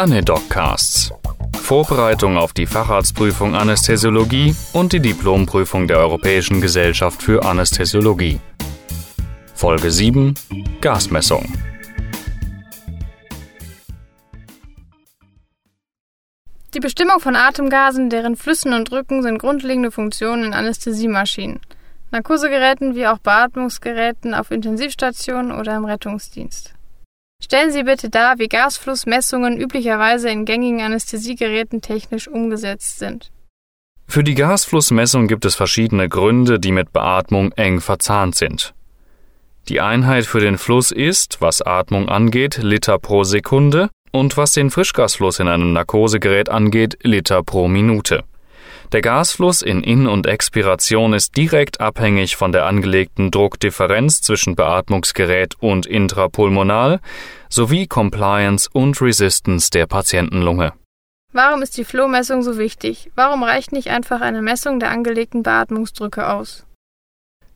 Anedoccasts. Vorbereitung auf die Facharztprüfung Anästhesiologie und die Diplomprüfung der Europäischen Gesellschaft für Anästhesiologie. Folge 7 Gasmessung. Die Bestimmung von Atemgasen, deren Flüssen und Drücken sind grundlegende Funktionen in Anästhesiemaschinen, Narkosegeräten wie auch Beatmungsgeräten auf Intensivstationen oder im Rettungsdienst. Stellen Sie bitte dar, wie Gasflussmessungen üblicherweise in gängigen Anästhesiegeräten technisch umgesetzt sind. Für die Gasflussmessung gibt es verschiedene Gründe, die mit Beatmung eng verzahnt sind. Die Einheit für den Fluss ist, was Atmung angeht, Liter pro Sekunde und was den Frischgasfluss in einem Narkosegerät angeht, Liter pro Minute. Der Gasfluss in In- und Expiration ist direkt abhängig von der angelegten Druckdifferenz zwischen Beatmungsgerät und intrapulmonal sowie Compliance und Resistance der Patientenlunge. Warum ist die Flow-Messung so wichtig? Warum reicht nicht einfach eine Messung der angelegten Beatmungsdrücke aus?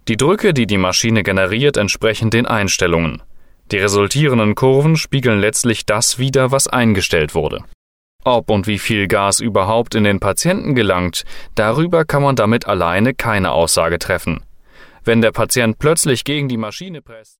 Die Drücke, die die Maschine generiert, entsprechen den Einstellungen. Die resultierenden Kurven spiegeln letztlich das wider, was eingestellt wurde. Ob und wie viel Gas überhaupt in den Patienten gelangt, darüber kann man damit alleine keine Aussage treffen. Wenn der Patient plötzlich gegen die Maschine presst,